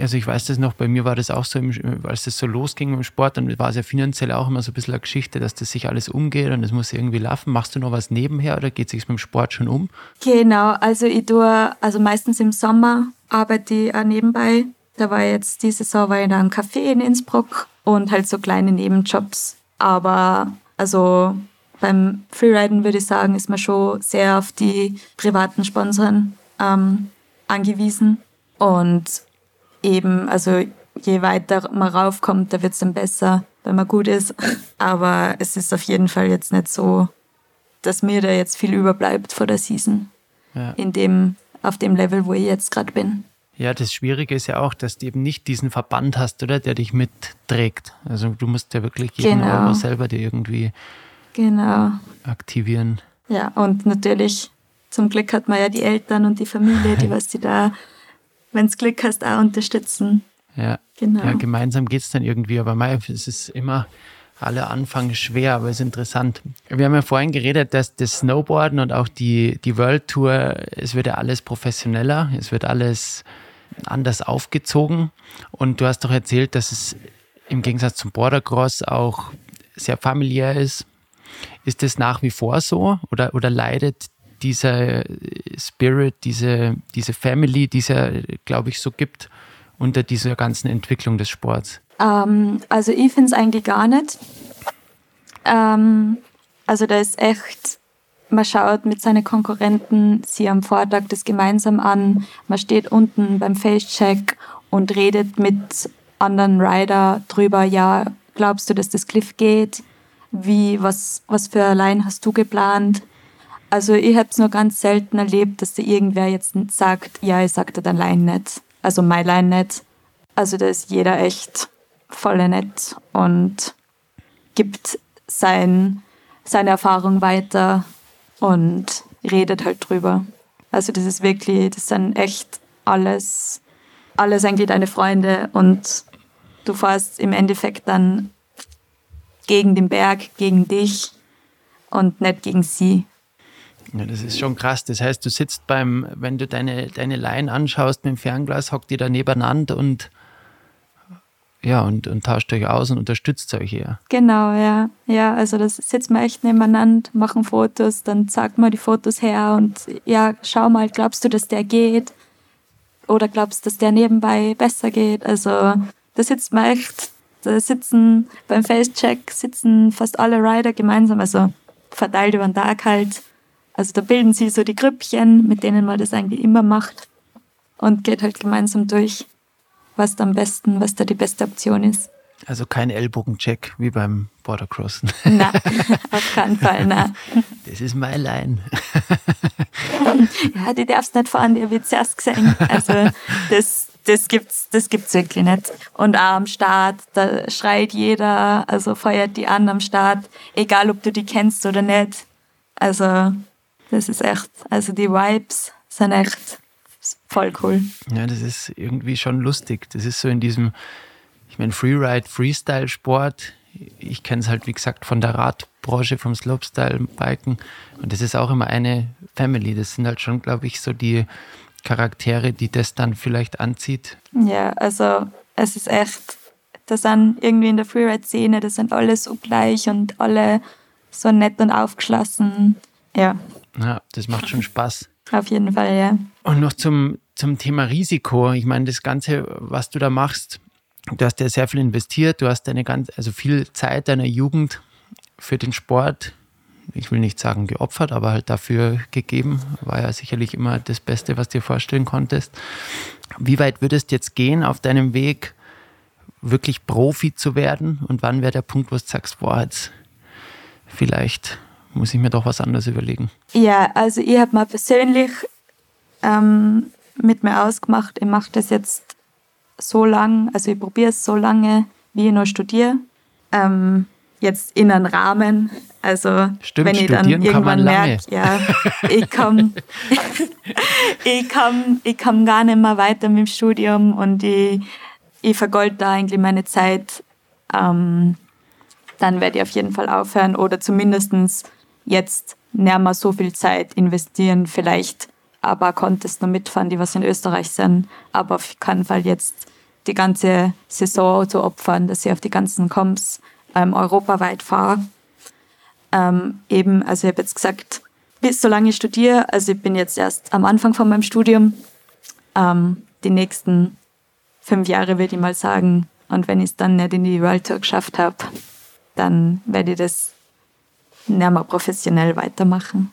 also ich weiß das noch, bei mir war das auch so, als das so losging im Sport, dann war es ja finanziell auch immer so ein bisschen eine Geschichte, dass das sich alles umgeht und das muss irgendwie laufen. Machst du noch was nebenher oder geht es sich mit dem Sport schon um? Genau, also ich tue, also meistens im Sommer arbeite ich auch nebenbei. Da war jetzt diese Saison war ich in einem Café in Innsbruck und halt so kleine Nebenjobs. Aber also beim Freeriden würde ich sagen, ist man schon sehr auf die privaten Sponsoren ähm, angewiesen. Und eben, also je weiter man raufkommt, da wird es dann besser, wenn man gut ist. Aber es ist auf jeden Fall jetzt nicht so, dass mir da jetzt viel überbleibt vor der Season. Ja. In dem, auf dem Level, wo ich jetzt gerade bin. Ja, das Schwierige ist ja auch, dass du eben nicht diesen Verband hast, oder, der dich mitträgt. Also du musst ja wirklich jeden genau. Euro selber dir irgendwie genau. aktivieren. Ja, und natürlich, zum Glück hat man ja die Eltern und die Familie, die was die da, wenn es Glück hast, auch unterstützen. Ja, genau. ja gemeinsam geht es dann irgendwie, aber mei, es ist immer alle Anfang schwer, aber es ist interessant. Wir haben ja vorhin geredet, dass das Snowboarden und auch die, die World Tour, es wird ja alles professioneller, es wird alles anders aufgezogen. Und du hast doch erzählt, dass es im Gegensatz zum Bordercross auch sehr familiär ist. Ist das nach wie vor so oder, oder leidet dieser Spirit, diese, diese Family, die es ja, glaube ich, so gibt, unter dieser ganzen Entwicklung des Sports? Ähm, also ich finde es eigentlich gar nicht. Ähm, also da ist echt man schaut mit seinen Konkurrenten sie am Vortag das gemeinsam an. Man steht unten beim Face-Check und redet mit anderen Rider drüber, ja, glaubst du, dass das Cliff geht? Wie, was, was für Line hast du geplant? Also ich habe es nur ganz selten erlebt, dass da irgendwer jetzt sagt, ja, ich sagte dein Line nicht. Also mein Line nicht. Also da ist jeder echt voll nett und gibt sein, seine Erfahrung weiter und redet halt drüber. Also das ist wirklich, das sind echt alles, alles eigentlich deine Freunde und du fährst im Endeffekt dann gegen den Berg, gegen dich und nicht gegen sie. Ja, das ist schon krass. Das heißt, du sitzt beim, wenn du deine, deine Line anschaust mit dem Fernglas, hockt ihr da nebeneinander und ja, und, und tauscht euch aus und unterstützt euch eher. Genau, ja. Ja, also das sitzen wir echt nebeneinander, machen Fotos, dann sagt man die Fotos her und ja, schau mal, glaubst du, dass der geht? Oder glaubst du, dass der nebenbei besser geht? Also da sitzt man echt, da sitzen beim Facecheck sitzen fast alle Rider gemeinsam, also verteilt über den Tag halt. Also da bilden sie so die Grüppchen, mit denen man das eigentlich immer macht und geht halt gemeinsam durch was am besten, was da die beste Option ist. Also kein Ellbogencheck wie beim Bordercrossen. Nein, auf keinen Fall, nein. Das ist mein Line. Ja, die darfst nicht fahren, die habe ich zuerst gesehen. Also das, das gibt's, das gibt's wirklich nicht. Und auch am Start, da schreit jeder, also feuert die an am Start, egal ob du die kennst oder nicht. Also das ist echt, also die Vibes sind echt voll cool. Ja, das ist irgendwie schon lustig. Das ist so in diesem, ich meine, Freeride, Freestyle-Sport. Ich kenne es halt, wie gesagt, von der Radbranche, vom Slopestyle-Biken. Und das ist auch immer eine Family. Das sind halt schon, glaube ich, so die Charaktere, die das dann vielleicht anzieht. Ja, also es ist echt, das sind irgendwie in der Freeride-Szene, das sind alle so gleich und alle so nett und aufgeschlossen. Ja. Ja, das macht schon Spaß. Auf jeden Fall, ja. Und noch zum, zum Thema Risiko. Ich meine, das Ganze, was du da machst, du hast ja sehr viel investiert, du hast deine ganz, also viel Zeit deiner Jugend für den Sport, ich will nicht sagen geopfert, aber halt dafür gegeben. War ja sicherlich immer das Beste, was du dir vorstellen konntest. Wie weit würdest du jetzt gehen auf deinem Weg, wirklich Profi zu werden? Und wann wäre der Punkt, wo du sagst, boah, jetzt vielleicht muss ich mir doch was anderes überlegen? Ja, also ich habe mal persönlich ähm, mit mir ausgemacht, ich mache das jetzt so lang, also ich probiere es so lange, wie ich noch studiere. Ähm, jetzt in einem Rahmen. Also Stimmt, wenn ich dann irgendwann merke, ja, ich komme ich komm, ich komm gar nicht mehr weiter mit dem Studium und ich, ich vergolde da eigentlich meine Zeit, ähm, dann werde ich auf jeden Fall aufhören oder zumindest jetzt nicht mehr so viel Zeit investieren, vielleicht aber Contest noch mitfahren, die was in Österreich sind, aber auf keinen Fall jetzt die ganze Saison zu opfern, dass ich auf die ganzen Comps ähm, europaweit fahre. Ähm, eben, also ich habe jetzt gesagt, bis solange ich studiere, also ich bin jetzt erst am Anfang von meinem Studium, ähm, die nächsten fünf Jahre würde ich mal sagen, und wenn ich es dann nicht in die World Tour geschafft habe, dann werde ich das nicht mehr professionell weitermachen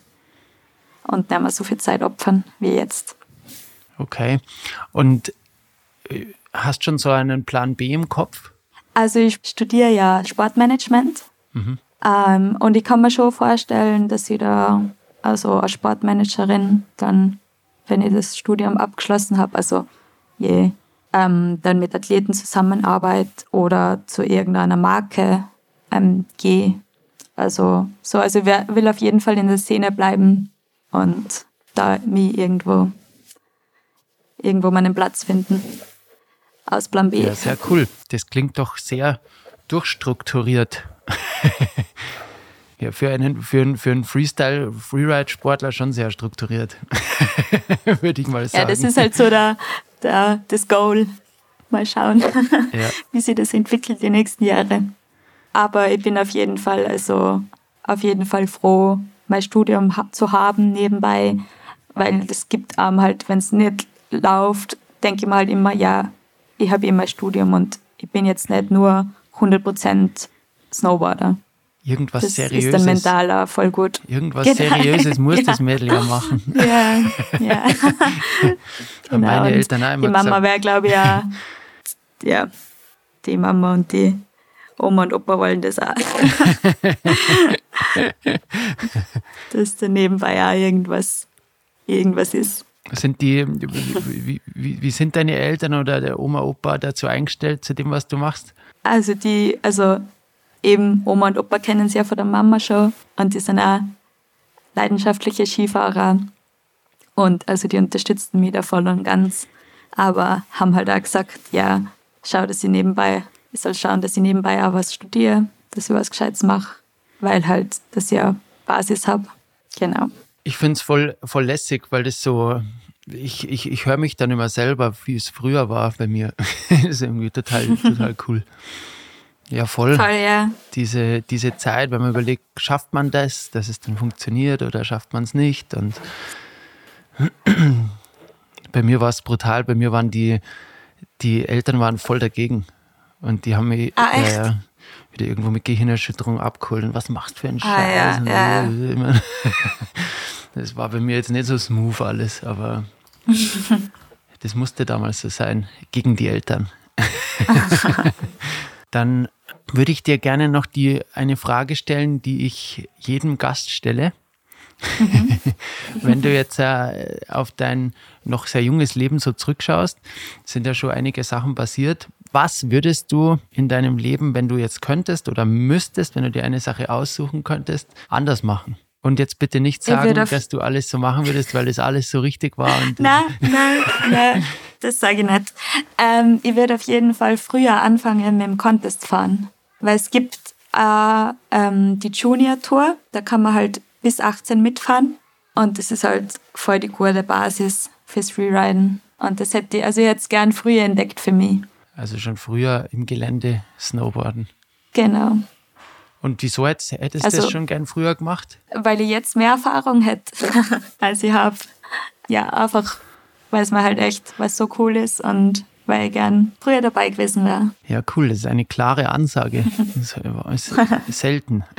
und nicht mehr so viel Zeit opfern wie jetzt. Okay. Und äh, hast schon so einen Plan B im Kopf? Also ich studiere ja Sportmanagement mhm. ähm, und ich kann mir schon vorstellen, dass ich da also als Sportmanagerin dann, wenn ich das Studium abgeschlossen habe, also je ähm, dann mit Athleten zusammenarbeit oder zu irgendeiner Marke ähm, gehe. Also so, also ich will auf jeden Fall in der Szene bleiben und da mich irgendwo irgendwo meinen Platz finden. Aus Plan B. Ja, sehr cool. Das klingt doch sehr durchstrukturiert. ja, für einen, für einen, für einen Freestyle-Freeride-Sportler schon sehr strukturiert. Würde ich mal sagen. Ja, das ist halt so der, der, das Goal. Mal schauen, ja. wie sich das entwickelt die nächsten Jahre. Aber ich bin auf jeden Fall, also auf jeden Fall froh, mein Studium zu haben nebenbei, weil das gibt einem halt, wenn es nicht läuft, denke ich mir halt immer, ja, ich habe immer Studium und ich bin jetzt nicht nur 100% Snowboarder. Irgendwas das Seriöses. ist dann mentaler voll gut. Irgendwas genau. Seriöses muss ja. das Mädel ja machen. Ja, ja. genau. Meine Eltern auch immer Die Mama wäre, glaube ich, ja, ja, die Mama und die Oma und Opa wollen das auch. Dass da nebenbei auch irgendwas, irgendwas ist. Sind die, wie, wie, wie, sind deine Eltern oder der Oma, Opa dazu eingestellt, zu dem, was du machst? Also die, also eben Oma und Opa kennen sie ja von der Mama schon und die sind auch leidenschaftliche Skifahrer und also die unterstützten mich da voll und ganz, aber haben halt auch gesagt, ja, schau, dass ich nebenbei, ich soll schauen, dass ich nebenbei auch was studiere, dass ich was Gescheites mache, weil halt, ich ja Basis habe. Genau. Ich finde es voll, voll lässig, weil das so, ich, ich, ich höre mich dann immer selber, wie es früher war bei mir. das ist irgendwie total, total cool. Ja, voll. Voll, ja. Diese, diese Zeit, wenn man überlegt, schafft man das, dass es dann funktioniert oder schafft man es nicht. Und bei mir war es brutal, bei mir waren die, die Eltern waren voll dagegen. Und die haben mich ah, äh, wieder irgendwo mit Gehirnerschütterung abgeholt. Und was machst du für einen ah, Scheiß? Ja, ja. Das war bei mir jetzt nicht so smooth alles, aber das musste damals so sein, gegen die Eltern. Dann würde ich dir gerne noch die, eine Frage stellen, die ich jedem Gast stelle. Mhm. Wenn du jetzt äh, auf dein noch sehr junges Leben so zurückschaust, sind ja schon einige Sachen passiert. Was würdest du in deinem Leben, wenn du jetzt könntest oder müsstest, wenn du dir eine Sache aussuchen könntest, anders machen? Und jetzt bitte nicht sagen, dass du alles so machen würdest, weil das alles so richtig war. nein, nein, nein, das sage ich nicht. Ähm, ich würde auf jeden Fall früher anfangen mit dem Contest fahren. Weil es gibt äh, ähm, die Junior Tour, da kann man halt bis 18 mitfahren. Und das ist halt voll die gute Basis fürs Freeriden. Und das hätte ich also jetzt gern früher entdeckt für mich. Also schon früher im Gelände Snowboarden. Genau. Und wieso hättest, hättest also, du das schon gern früher gemacht? Weil ich jetzt mehr Erfahrung hätte, als ich habe. Ja, einfach, weil es mir halt echt, was so cool ist und weil ich gern früher dabei gewesen wäre. Ja, cool, das ist eine klare Ansage. Das ist selten.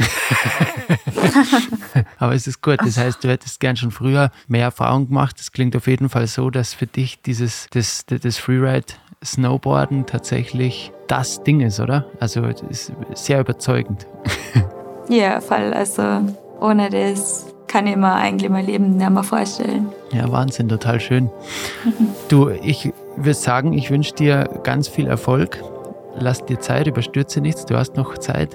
Aber es ist gut. Das heißt, du hättest gern schon früher mehr Erfahrung gemacht. Das klingt auf jeden Fall so, dass für dich dieses das, das Freeride Snowboarden tatsächlich das Ding ist, oder? Also es ist sehr überzeugend. ja, voll. Also ohne das kann ich mir eigentlich mein Leben nicht mehr vorstellen. Ja, Wahnsinn, total schön. du, ich würde sagen, ich wünsche dir ganz viel Erfolg. Lass dir Zeit, überstürze nichts, du hast noch Zeit.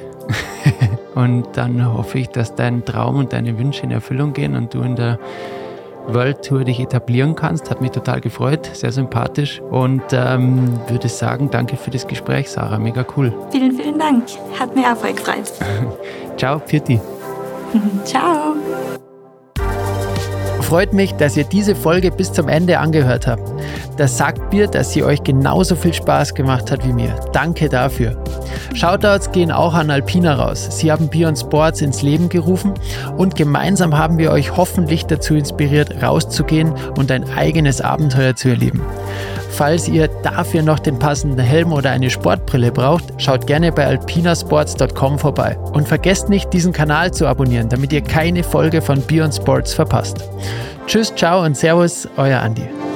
und dann hoffe ich, dass dein Traum und deine Wünsche in Erfüllung gehen und du in der World Tour dich etablieren kannst. Hat mich total gefreut, sehr sympathisch und ähm, würde sagen, danke für das Gespräch, Sarah. Mega cool. Vielen, vielen Dank. Hat mir auch voll gefreut. Ciao, Pirti. Ciao. Freut mich, dass ihr diese Folge bis zum Ende angehört habt. Das sagt mir, dass sie euch genauso viel Spaß gemacht hat wie mir. Danke dafür. Shoutouts gehen auch an Alpina raus. Sie haben Beyond Sports ins Leben gerufen und gemeinsam haben wir euch hoffentlich dazu inspiriert, rauszugehen und ein eigenes Abenteuer zu erleben. Falls ihr dafür noch den passenden Helm oder eine Sportbrille braucht, schaut gerne bei alpinasports.com vorbei. Und vergesst nicht, diesen Kanal zu abonnieren, damit ihr keine Folge von Beyond Sports verpasst. Tschüss, ciao und Servus, euer Andi.